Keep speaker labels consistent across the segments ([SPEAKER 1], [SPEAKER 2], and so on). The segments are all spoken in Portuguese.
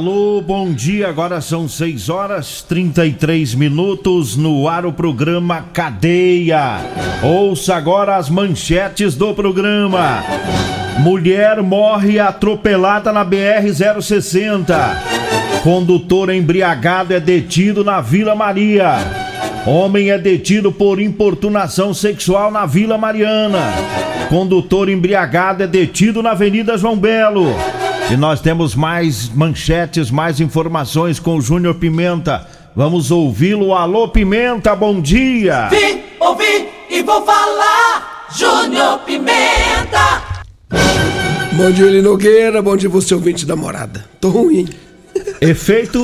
[SPEAKER 1] Alô, bom dia. Agora são 6 horas 33 minutos no ar o programa Cadeia. Ouça agora as manchetes do programa. Mulher morre atropelada na BR 060. Condutor embriagado é detido na Vila Maria. Homem é detido por importunação sexual na Vila Mariana. Condutor embriagado é detido na Avenida João Belo. E nós temos mais manchetes, mais informações com o Júnior Pimenta. Vamos ouvi-lo. Alô, Pimenta, bom dia!
[SPEAKER 2] Vim, ouvi e vou falar, Júnior Pimenta!
[SPEAKER 3] Bom dia, Eli Nogueira. Bom dia, você ouvinte da morada. Tô ruim.
[SPEAKER 1] Efeito.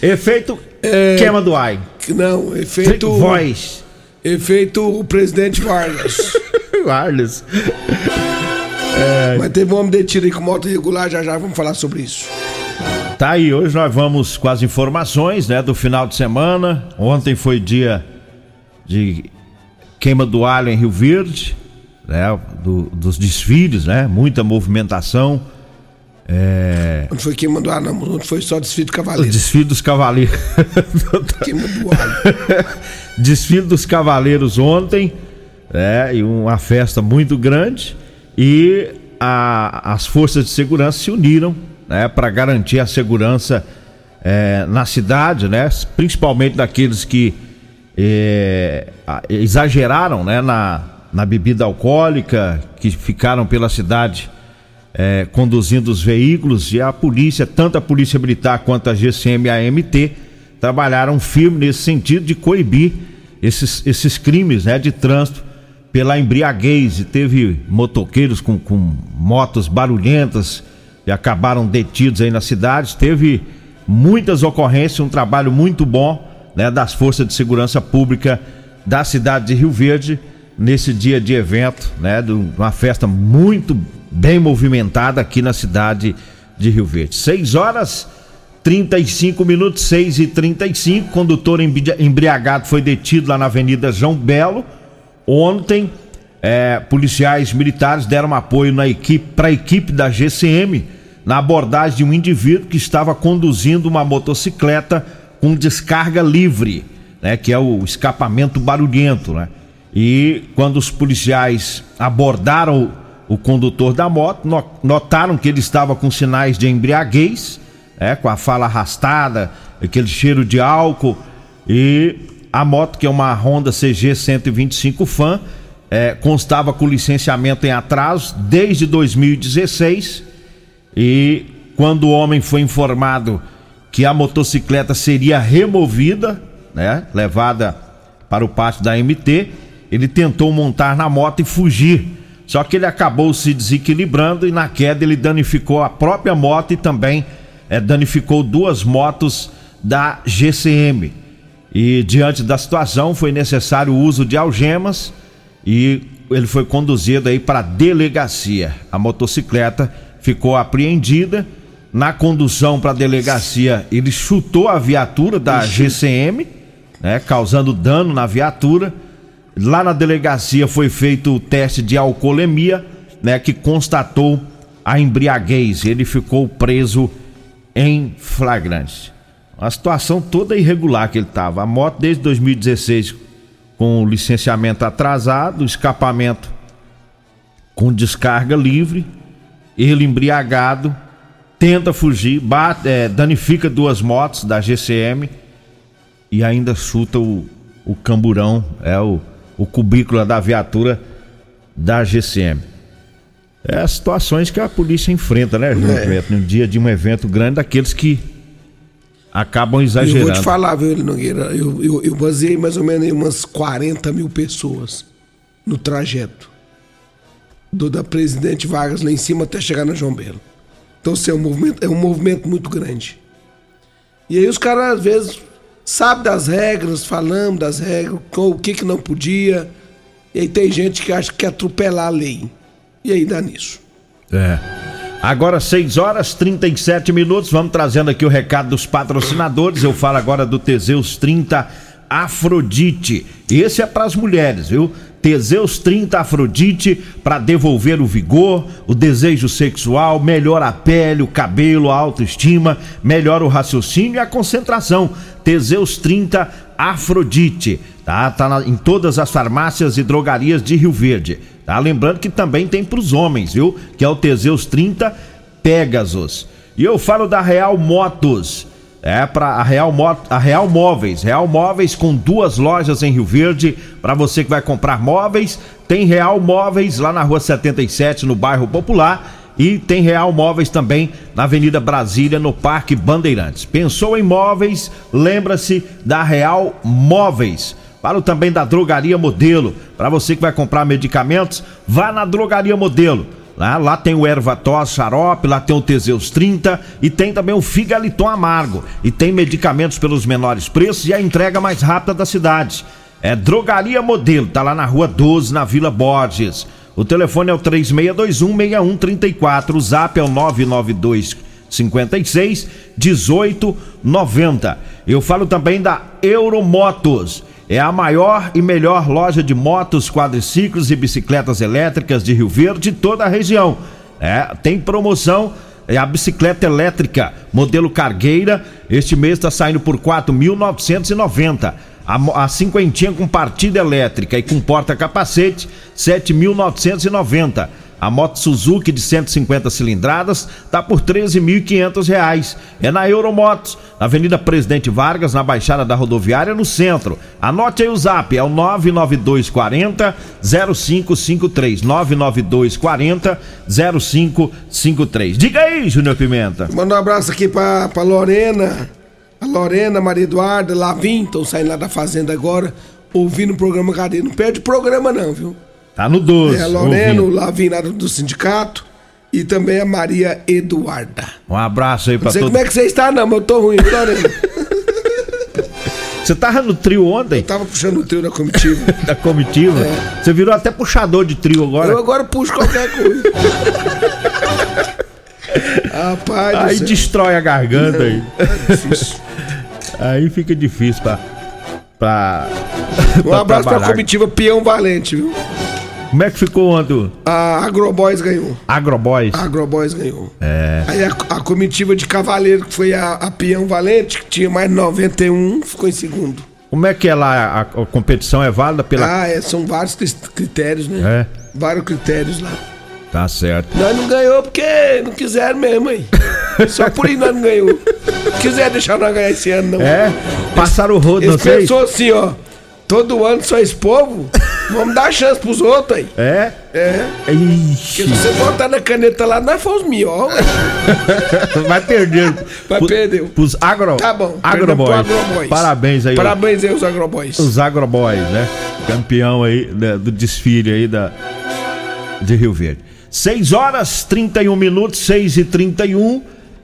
[SPEAKER 1] Efeito. É... Queima do ar.
[SPEAKER 3] Não, efeito.
[SPEAKER 1] Voz.
[SPEAKER 3] Efeito o presidente Vargas.
[SPEAKER 1] Vargas.
[SPEAKER 3] É... Mas teve um homem detido aí com moto irregular, já já vamos falar sobre isso.
[SPEAKER 1] Tá aí, hoje nós vamos com as informações, né, do final de semana. Ontem foi dia de queima do alho em Rio Verde, né, do, dos desfiles, né, muita movimentação. É...
[SPEAKER 3] Não foi queima do alho, não, foi só desfile do cavaleiro.
[SPEAKER 1] O desfile dos cavaleiros.
[SPEAKER 3] queima do alho.
[SPEAKER 1] desfile dos cavaleiros ontem, né, e uma festa muito grande e a, as forças de segurança se uniram né, para garantir a segurança é, na cidade, né, principalmente daqueles que é, exageraram né, na, na bebida alcoólica, que ficaram pela cidade é, conduzindo os veículos. E a polícia, tanto a polícia militar quanto a GCM e a trabalharam firme nesse sentido de coibir esses, esses crimes né, de trânsito pela embriaguez e teve motoqueiros com, com motos barulhentas e acabaram detidos aí na cidade. Teve muitas ocorrências, um trabalho muito bom né, das forças de segurança pública da cidade de Rio Verde nesse dia de evento, né, de uma festa muito bem movimentada aqui na cidade de Rio Verde. 6 horas 35 minutos, 6 e 35 condutor embriagado foi detido lá na Avenida João Belo Ontem, é, policiais militares deram apoio na equipe para a equipe da GCM na abordagem de um indivíduo que estava conduzindo uma motocicleta com descarga livre, né, que é o escapamento barulhento, né? E quando os policiais abordaram o, o condutor da moto, notaram que ele estava com sinais de embriaguez, né, com a fala arrastada, aquele cheiro de álcool e a moto, que é uma Honda CG 125 Fan, é, constava com licenciamento em atraso desde 2016 e quando o homem foi informado que a motocicleta seria removida, né, levada para o pátio da MT, ele tentou montar na moto e fugir. Só que ele acabou se desequilibrando e na queda ele danificou a própria moto e também é, danificou duas motos da GCM. E diante da situação foi necessário o uso de algemas e ele foi conduzido aí para a delegacia. A motocicleta ficou apreendida. Na condução para a delegacia, ele chutou a viatura da GCM, né, causando dano na viatura. Lá na delegacia foi feito o teste de alcoolemia, né, que constatou a embriaguez. Ele ficou preso em flagrante. A situação toda irregular que ele estava. A moto desde 2016 com o licenciamento atrasado, escapamento com descarga livre, ele embriagado, tenta fugir, bate, é, danifica duas motos da GCM e ainda chuta o, o camburão, é o, o cubículo da viatura da GCM. É as situações que a polícia enfrenta, né, João é. No dia de um evento grande, daqueles que acabam exagerando.
[SPEAKER 3] Eu vou te falar, viu, Nogueira? Eu, eu, eu baseei mais ou menos em umas 40 mil pessoas no trajeto do da Presidente Vargas lá em cima até chegar na João Belo. Então, assim, é um movimento, é um movimento muito grande. E aí os caras, às vezes, sabem das regras, falamos das regras, o que, que não podia. E aí tem gente que acha que quer atropelar a lei. E aí dá nisso.
[SPEAKER 1] É. Agora 6 horas 37 minutos, vamos trazendo aqui o recado dos patrocinadores. Eu falo agora do Teseus 30 Afrodite. Esse é para as mulheres, viu? Teseus 30 Afrodite para devolver o vigor, o desejo sexual, melhora a pele, o cabelo, a autoestima, melhora o raciocínio e a concentração. Teseus 30 Afrodite, tá? Tá na, em todas as farmácias e drogarias de Rio Verde. Tá? Lembrando que também tem para os homens, viu? Que é o Teseus 30 Pegasus. E eu falo da Real Motos. É para a Real, a Real Móveis. Real Móveis com duas lojas em Rio Verde. Para você que vai comprar móveis, tem Real Móveis lá na rua 77, no bairro Popular. E tem Real Móveis também na Avenida Brasília, no Parque Bandeirantes. Pensou em móveis? Lembra-se da Real Móveis. Falo também da Drogaria Modelo. Para você que vai comprar medicamentos, vá na Drogaria Modelo. Lá, lá tem o Ervatos xarope, lá tem o Teseus 30 e tem também o Figaliton amargo. E tem medicamentos pelos menores preços e a entrega mais rápida da cidade. É Drogaria Modelo, tá lá na rua 12, na Vila Borges. O telefone é o 36216134, o zap é o 992 56 1890. Eu falo também da Euromotos. É a maior e melhor loja de motos, quadriciclos e bicicletas elétricas de Rio Verde toda a região. É, tem promoção é a bicicleta elétrica modelo Cargueira. Este mês está saindo por 4.990. A, a cinquentinha com partida elétrica e com porta-capacete, 7.990. A moto Suzuki de 150 cilindradas tá por 13.500 reais. É na Euromotos, na Avenida Presidente Vargas, na Baixada da Rodoviária, no centro. Anote aí o zap, é o 99240 0553. 99240 0553. Diga aí, Júnior Pimenta.
[SPEAKER 3] Manda um abraço aqui pra Lorena. A Lorena, Maria Eduarda, Lavim, estão saindo lá da fazenda agora, ouvindo o programa Cadê? Não perde programa, não, viu?
[SPEAKER 1] Tá no 12.
[SPEAKER 3] É a Lorena, o Lavinado do sindicato e também a Maria Eduarda.
[SPEAKER 1] Um abraço aí pra
[SPEAKER 3] Não sei
[SPEAKER 1] todo
[SPEAKER 3] como é que você está, não, mas eu tô ruim, viu, Lorena?
[SPEAKER 1] Você tava no trio ontem?
[SPEAKER 3] Eu tava puxando o trio da comitiva.
[SPEAKER 1] da comitiva?
[SPEAKER 3] É.
[SPEAKER 1] Você virou até puxador de trio agora?
[SPEAKER 3] Eu agora puxo qualquer coisa. Rapaz,
[SPEAKER 1] Aí
[SPEAKER 3] céu.
[SPEAKER 1] destrói a garganta aí.
[SPEAKER 3] É difícil.
[SPEAKER 1] Aí fica difícil pra. pra
[SPEAKER 3] Um
[SPEAKER 1] pra
[SPEAKER 3] abraço pra
[SPEAKER 1] trabalhar.
[SPEAKER 3] comitiva Peão Valente, viu?
[SPEAKER 1] Como é que ficou ontem?
[SPEAKER 3] A Agroboys ganhou.
[SPEAKER 1] Agroboys?
[SPEAKER 3] A Agroboys ganhou.
[SPEAKER 1] É.
[SPEAKER 3] Aí a, a comitiva de Cavaleiro, que foi a, a Peão Valente, que tinha mais 91, ficou em segundo.
[SPEAKER 1] Como é que é lá? A, a competição é válida pela.
[SPEAKER 3] Ah, é, são vários critérios, né?
[SPEAKER 1] É,
[SPEAKER 3] Vários critérios lá.
[SPEAKER 1] tá certo.
[SPEAKER 3] Nós não ganhou porque não quiseram mesmo, aí. Só por isso nós não ganhou. Não quiser deixar nós ganhar esse ano, não.
[SPEAKER 1] É? Passaram o rodo, não
[SPEAKER 3] Eles
[SPEAKER 1] sei?
[SPEAKER 3] pensou assim, ó. Todo ano só esse povo, vamos dar chance pros outros aí.
[SPEAKER 1] É?
[SPEAKER 3] É. Porque
[SPEAKER 1] Ixi,
[SPEAKER 3] se você botar na caneta lá, nós fomos ué.
[SPEAKER 1] vai perder.
[SPEAKER 3] Vai perder.
[SPEAKER 1] Pros agro...
[SPEAKER 3] Tá bom.
[SPEAKER 1] Agroboys.
[SPEAKER 3] Agroboys.
[SPEAKER 1] Parabéns aí.
[SPEAKER 3] Parabéns aí, os agroboys.
[SPEAKER 1] Os agroboys, né? Campeão aí né, do desfile aí da, de Rio Verde. 6 horas 31 minutos, 6 e 31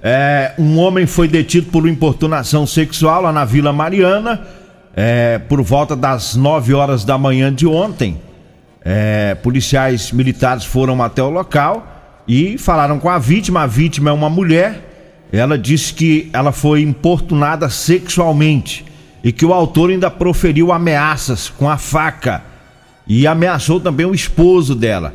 [SPEAKER 1] é, Um homem foi detido por importunação sexual lá na Vila Mariana, é, por volta das 9 horas da manhã de ontem. É, policiais militares foram até o local e falaram com a vítima. A vítima é uma mulher. Ela disse que ela foi importunada sexualmente e que o autor ainda proferiu ameaças com a faca e ameaçou também o esposo dela.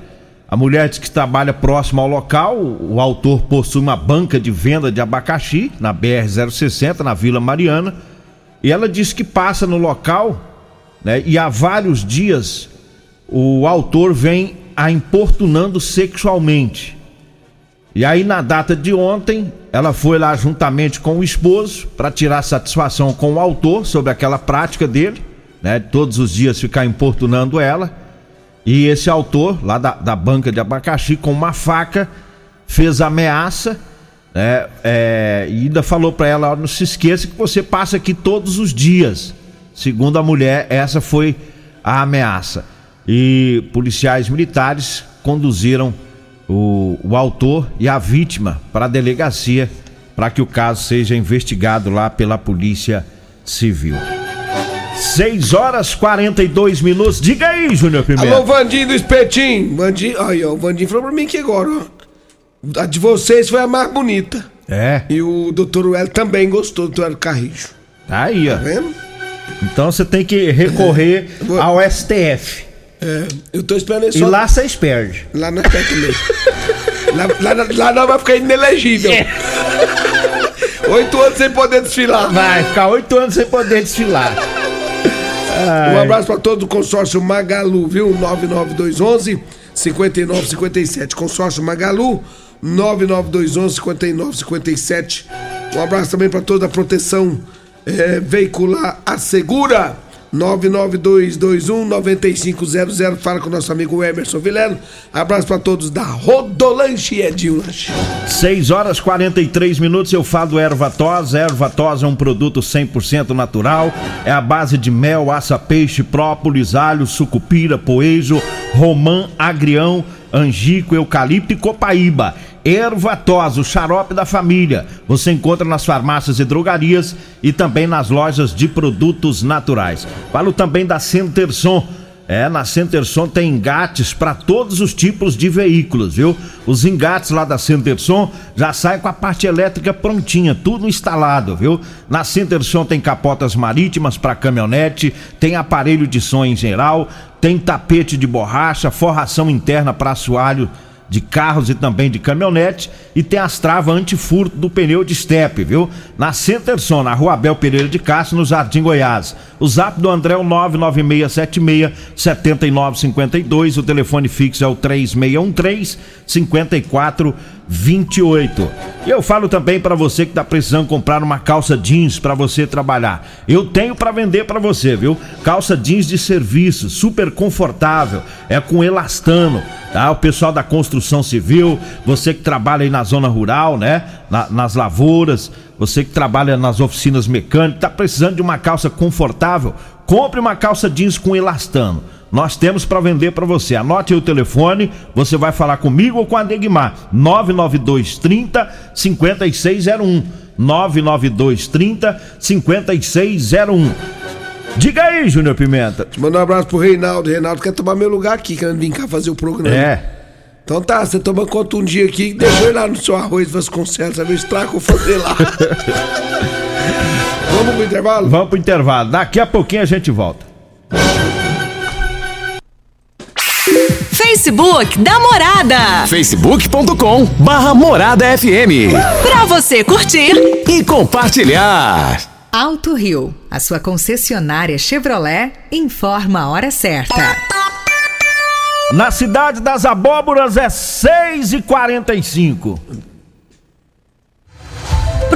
[SPEAKER 1] A mulher diz que trabalha próximo ao local. O autor possui uma banca de venda de abacaxi na BR-060, na Vila Mariana. E ela disse que passa no local né, e há vários dias o autor vem a importunando sexualmente. E aí, na data de ontem, ela foi lá juntamente com o esposo para tirar satisfação com o autor sobre aquela prática dele, né? Todos os dias ficar importunando ela. E esse autor, lá da, da banca de abacaxi, com uma faca, fez ameaça né? É, e ainda falou para ela: não se esqueça que você passa aqui todos os dias. Segundo a mulher, essa foi a ameaça. E policiais militares conduziram o, o autor e a vítima para a delegacia para que o caso seja investigado lá pela Polícia Civil. 6 horas 42 minutos. Diga aí, Júnior Pimenta.
[SPEAKER 3] Alô, Vandinho do Espetinho. Vandinho, aí, ó, o Vandinho falou pra mim aqui agora, ó. A de vocês foi a mais bonita.
[SPEAKER 1] É,
[SPEAKER 3] E o doutor Well também gostou do Hélio Carrijo.
[SPEAKER 1] tá aí, ó.
[SPEAKER 3] Tá vendo?
[SPEAKER 1] Então você tem que recorrer
[SPEAKER 3] Vou-
[SPEAKER 1] ao STF.
[SPEAKER 3] É, eu tô esperando ele
[SPEAKER 1] E
[SPEAKER 3] só.
[SPEAKER 1] lá vocês perdem.
[SPEAKER 3] Lá na perto mesmo. lá, lá, lá não vai ficar inelegível. Oito anos sem poder desfilar.
[SPEAKER 1] Vai ficar oito anos sem poder desfilar.
[SPEAKER 3] Um abraço pra todo o consórcio Magalu, viu? 99211 5957. Consórcio Magalu 99211 5957. Um abraço também pra toda a proteção eh, veicular Assegura 99221 9500. Fala com o nosso amigo Emerson Vileno. Abraço pra todos da Rodolanche Edinho Lanche.
[SPEAKER 1] 6 horas 43 minutos, eu falo do Ervatos. Ervatos é um produto 100% natural. É a base de mel, aça, peixe, própolis, alho, sucupira, poejo, romã, agrião, angico, eucalipto e copaíba. Ervatos, o xarope da família. Você encontra nas farmácias e drogarias e também nas lojas de produtos naturais. Falo também da Centerson. É, na Centerson tem engates para todos os tipos de veículos, viu? Os engates lá da Centerson já saem com a parte elétrica prontinha, tudo instalado, viu? Na Centerson tem capotas marítimas para caminhonete, tem aparelho de som em geral, tem tapete de borracha, forração interna para assoalho de carros e também de caminhonete e tem as travas antifurto do pneu de estepe, viu? Na Centerson, na Rua Abel Pereira de Castro, no Jardim Goiás. O zap do André é o 99676 7952, o telefone fixo é o 3613 5428. E eu falo também para você que tá precisando comprar uma calça jeans para você trabalhar. Eu tenho para vender para você, viu? Calça jeans de serviço, super confortável, é com elastano, tá? O pessoal da construção civil, você que trabalha aí na zona rural, né? Na- nas lavouras, você que trabalha nas oficinas mecânicas, tá precisando de uma calça confortável? Compre uma calça jeans com elastano. Nós temos para vender para você. Anote o telefone, você vai falar comigo ou com a Degmar. 99230 5601. 99230 5601. Diga aí, Júnior Pimenta.
[SPEAKER 3] Manda um abraço pro Reinaldo. Reinaldo quer tomar meu lugar aqui, querendo vir cá fazer o programa.
[SPEAKER 1] É.
[SPEAKER 3] Então tá, você toma conta um dia aqui, deixa eu lá no seu arroz Vasconcelos, a ver se trago fazer lá. Vamos pro intervalo?
[SPEAKER 1] Vamos pro intervalo. Daqui a pouquinho a gente volta.
[SPEAKER 4] Facebook da Morada.
[SPEAKER 5] facebook.com barra Morada FM
[SPEAKER 4] Pra você curtir
[SPEAKER 5] e compartilhar.
[SPEAKER 6] Alto Rio, a sua concessionária Chevrolet, informa a hora certa.
[SPEAKER 1] Na cidade das abóboras é 6h45.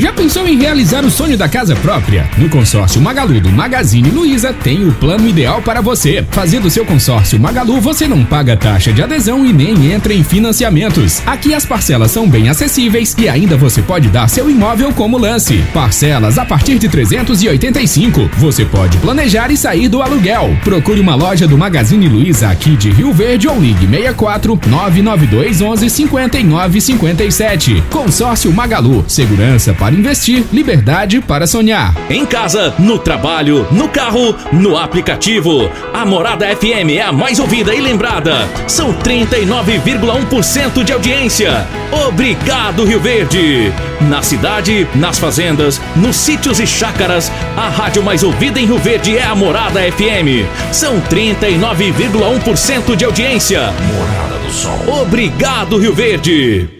[SPEAKER 7] Já pensou em realizar o sonho da casa própria? No consórcio Magalu do Magazine Luiza tem o plano ideal para você. Fazendo seu consórcio Magalu, você não paga taxa de adesão e nem entra em financiamentos. Aqui as parcelas são bem acessíveis e ainda você pode dar seu imóvel como lance. Parcelas a partir de 385. Você pode planejar e sair do aluguel. Procure uma loja do Magazine Luiza aqui de Rio Verde ou ligue 64 992 11 59 57. Consórcio Magalu, segurança para investir, liberdade para sonhar.
[SPEAKER 8] Em casa, no trabalho, no carro, no aplicativo. A Morada FM é a mais ouvida e lembrada. São 39,1% de audiência. Obrigado, Rio Verde. Na cidade, nas fazendas, nos sítios e chácaras, a rádio mais ouvida em Rio Verde é a Morada FM. São 39,1% de audiência. Morada do Sol. Obrigado, Rio Verde.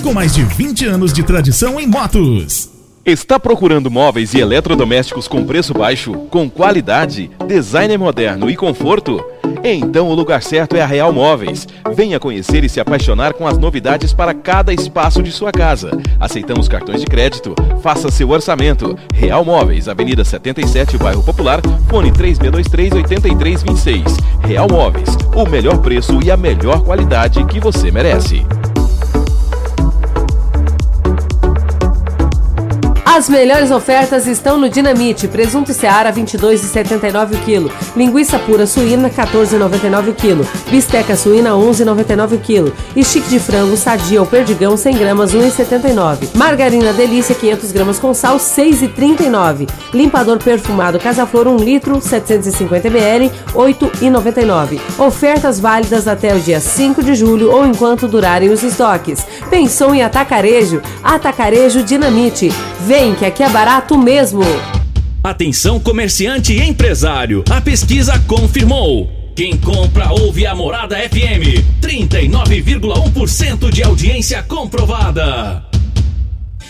[SPEAKER 9] com mais de 20 anos de tradição em motos.
[SPEAKER 10] Está procurando móveis e eletrodomésticos com preço baixo, com qualidade, design moderno e conforto? Então o lugar certo é a Real Móveis. Venha conhecer e se apaixonar com as novidades para cada espaço de sua casa. Aceitamos cartões de crédito. Faça seu orçamento. Real Móveis, Avenida 77, Bairro Popular, fone 3623-8326. Real Móveis, o melhor preço e a melhor qualidade que você merece.
[SPEAKER 11] As melhores ofertas estão no Dinamite. Presunto Seara 22,79 o quilo. Linguiça pura suína 14,99 o quilo. Bisteca suína 11,99 o quilo. E chique de frango sadia ou perdigão 100 gramas 1,79. Margarina delícia 500 gramas com sal 6,39. Limpador perfumado Casa Flor 1 litro 750 ml 8,99. Ofertas válidas até o dia 5 de julho ou enquanto durarem os estoques. Pensou em atacarejo? Atacarejo Dinamite. Vem Vem que aqui é barato mesmo.
[SPEAKER 8] Atenção comerciante e empresário, a pesquisa confirmou. Quem compra ouve a Morada FM. 39,1% de audiência comprovada.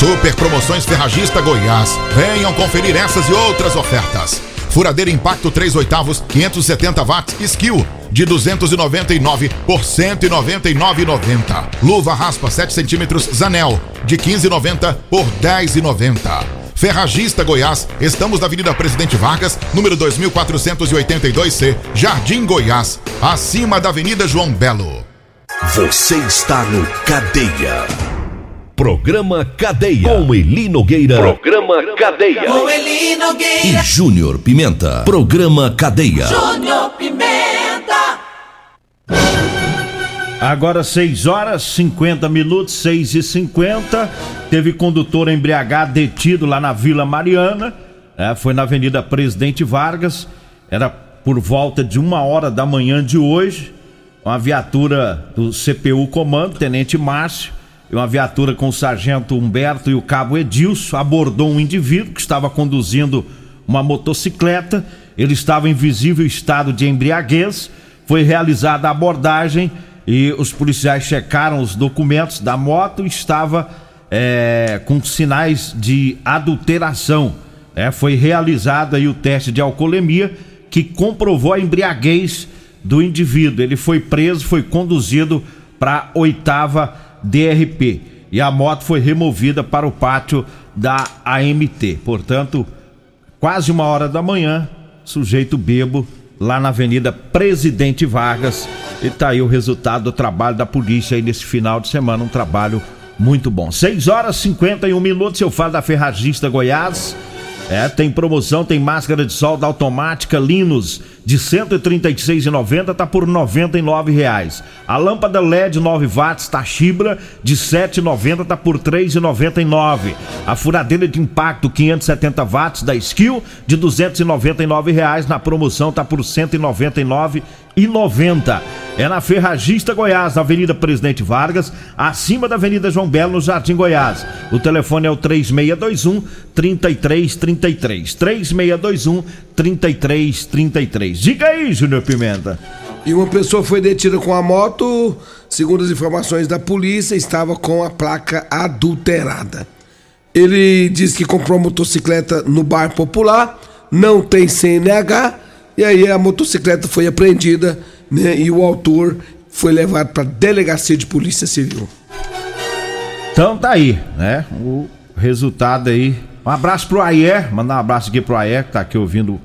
[SPEAKER 12] Super Promoções Ferragista Goiás. Venham conferir essas e outras ofertas. Furadeira Impacto 3 oitavos, 570 watts, skill, de 299 por 199,90. Luva raspa 7 centímetros, Zanel, de 15,90 por 10,90. Ferragista Goiás, estamos na Avenida Presidente Vargas, número 2482C, Jardim Goiás, acima da Avenida João Belo.
[SPEAKER 13] Você está no Cadeia. Programa Cadeia. Com Eli Nogueira.
[SPEAKER 8] Programa Cadeia.
[SPEAKER 2] Com Eli Nogueira.
[SPEAKER 13] E Júnior Pimenta. Programa Cadeia.
[SPEAKER 2] Júnior Pimenta.
[SPEAKER 1] Agora 6 horas 50 minutos, 6 e 50 Teve condutor embriagado detido lá na Vila Mariana. É, foi na Avenida Presidente Vargas. Era por volta de uma hora da manhã de hoje. Uma viatura do CPU Comando, Tenente Márcio uma viatura com o sargento Humberto e o cabo Edilson abordou um indivíduo que estava conduzindo uma motocicleta. Ele estava em visível estado de embriaguez. Foi realizada a abordagem e os policiais checaram os documentos da moto estava é, com sinais de adulteração. É, foi realizado aí o teste de alcoolemia que comprovou a embriaguez do indivíduo. Ele foi preso, foi conduzido para oitava DRP e a moto foi removida para o pátio da AMT. Portanto, quase uma hora da manhã, sujeito bebo lá na Avenida Presidente Vargas. E tá aí o resultado do trabalho da polícia aí nesse final de semana, um trabalho muito bom. 6 horas e 51 minutos, eu falo da Ferragista Goiás. É, tem promoção, tem máscara de solda automática Linus de 136,90 tá por R$ 99,00. A lâmpada LED 9 watts Tachibra de 7,90 tá por R$ 3,99. A furadeira de impacto 570 watts da Skill de R$ 299,00 na promoção tá por R$ 199,90 e 90. É na Ferragista Goiás, na Avenida Presidente Vargas, acima da Avenida João Belo, no Jardim Goiás. O telefone é o 3621 3333. 3621 3333. 96. Diga aí, Júnior Pimenta.
[SPEAKER 3] E uma pessoa foi detida com a moto, segundo as informações da polícia, estava com a placa adulterada. Ele disse que comprou motocicleta no bar popular, não tem CNH, e aí a motocicleta foi apreendida né, e o autor foi levado para delegacia de polícia civil.
[SPEAKER 1] Então tá aí, né? O resultado aí. Um abraço pro Ayer, mandar um abraço aqui pro Ayer, que tá aqui ouvindo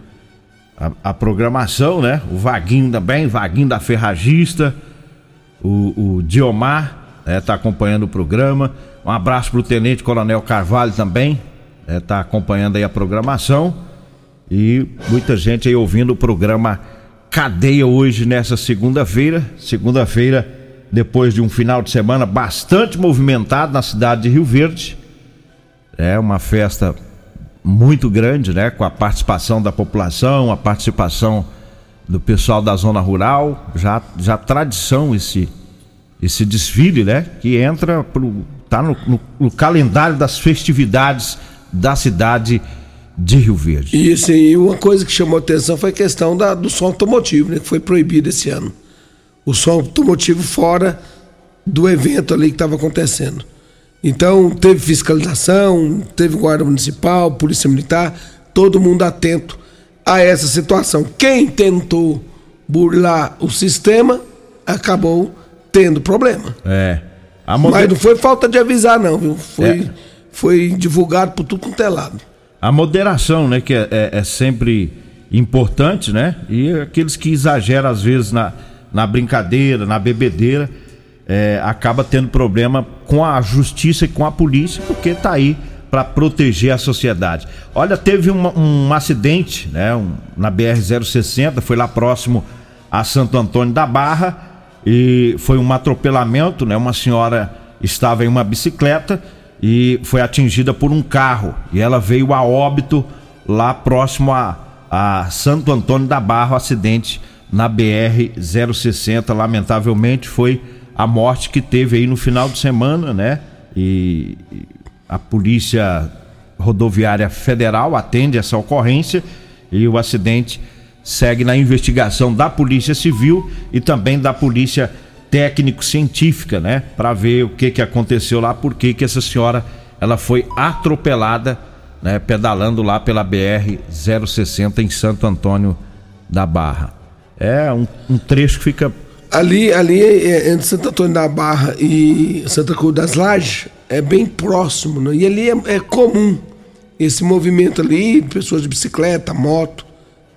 [SPEAKER 1] a, a programação, né? O Vaguinho também, Vaguinho da Ferragista, o, o Diomar, né? tá acompanhando o programa. Um abraço pro Tenente Coronel Carvalho também, né? tá acompanhando aí a programação. E muita gente aí ouvindo o programa Cadeia hoje nessa segunda-feira. Segunda-feira, depois de um final de semana bastante movimentado na cidade de Rio Verde. É uma festa muito grande, né? Com a participação da população, a participação do pessoal da zona rural, já, já tradição esse esse desfile, né? Que entra pro, tá no, no, no calendário das festividades da cidade de Rio Verde.
[SPEAKER 3] Isso, e uma coisa que chamou atenção foi a questão da, do som automotivo, né? Que foi proibido esse ano. O som automotivo fora do evento ali que estava acontecendo. Então, teve fiscalização, teve guarda municipal, polícia militar, todo mundo atento a essa situação. Quem tentou burlar o sistema acabou tendo problema.
[SPEAKER 1] É.
[SPEAKER 3] Moder... Mas não foi falta de avisar, não, viu? Foi, é. foi divulgado por tudo quanto é lado.
[SPEAKER 1] A moderação, né, que é, é, é, sempre importante, né? E aqueles que exageram às vezes na, na brincadeira, na bebedeira é, acaba tendo problema com a justiça e com a polícia, porque está aí para proteger a sociedade. Olha, teve uma, um acidente né, um, na BR-060, foi lá próximo a Santo Antônio da Barra, e foi um atropelamento, né? Uma senhora estava em uma bicicleta e foi atingida por um carro, e ela veio a óbito lá próximo a, a Santo Antônio da Barra, o acidente na BR-060, lamentavelmente foi a morte que teve aí no final de semana, né? E a Polícia Rodoviária Federal atende essa ocorrência e o acidente segue na investigação da Polícia Civil e também da Polícia Técnico-Científica, né? Para ver o que que aconteceu lá, por que que essa senhora ela foi atropelada, né? Pedalando lá pela BR 060 em Santo Antônio da Barra. É um, um trecho que fica
[SPEAKER 3] Ali, ali é, entre Santo Antônio da Barra e Santa Cruz das Lajes é bem próximo, né? E ali é, é, comum esse movimento ali, pessoas de bicicleta, moto.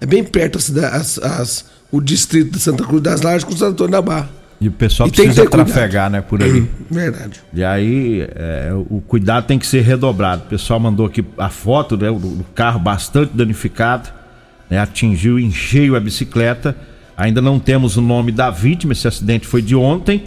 [SPEAKER 3] É bem perto as, as, o distrito de Santa Cruz das Lajes com Santo Antônio da Barra.
[SPEAKER 1] E o pessoal e precisa trafegar, né, por aí.
[SPEAKER 3] Verdade.
[SPEAKER 1] E aí é, o cuidado tem que ser redobrado. O pessoal mandou aqui a foto né, do, carro bastante danificado, né, atingiu em cheio a bicicleta Ainda não temos o nome da vítima, esse acidente foi de ontem.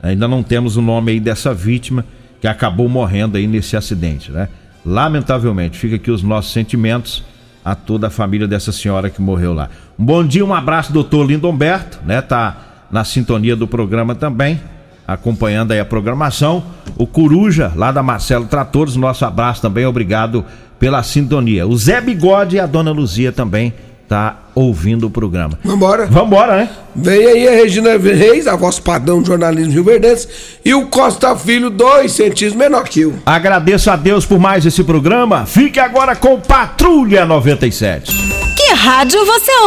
[SPEAKER 1] Ainda não temos o nome aí dessa vítima que acabou morrendo aí nesse acidente, né? Lamentavelmente, fica aqui os nossos sentimentos a toda a família dessa senhora que morreu lá. Um bom dia, um abraço, doutor Lindomberto, né? Tá na sintonia do programa também, acompanhando aí a programação. O Coruja, lá da Marcelo Tratores, nosso abraço também, obrigado pela sintonia. O Zé Bigode e a dona Luzia também tá ouvindo o programa.
[SPEAKER 3] Vambora.
[SPEAKER 1] Vambora, né?
[SPEAKER 3] Vem aí a Regina Reis, a voz padrão do jornalismo Rio Verdense, e o Costa Filho, dois centímetros menor que eu.
[SPEAKER 1] Agradeço a Deus por mais esse programa. Fique agora com Patrulha 97.
[SPEAKER 14] Que rádio você ouve?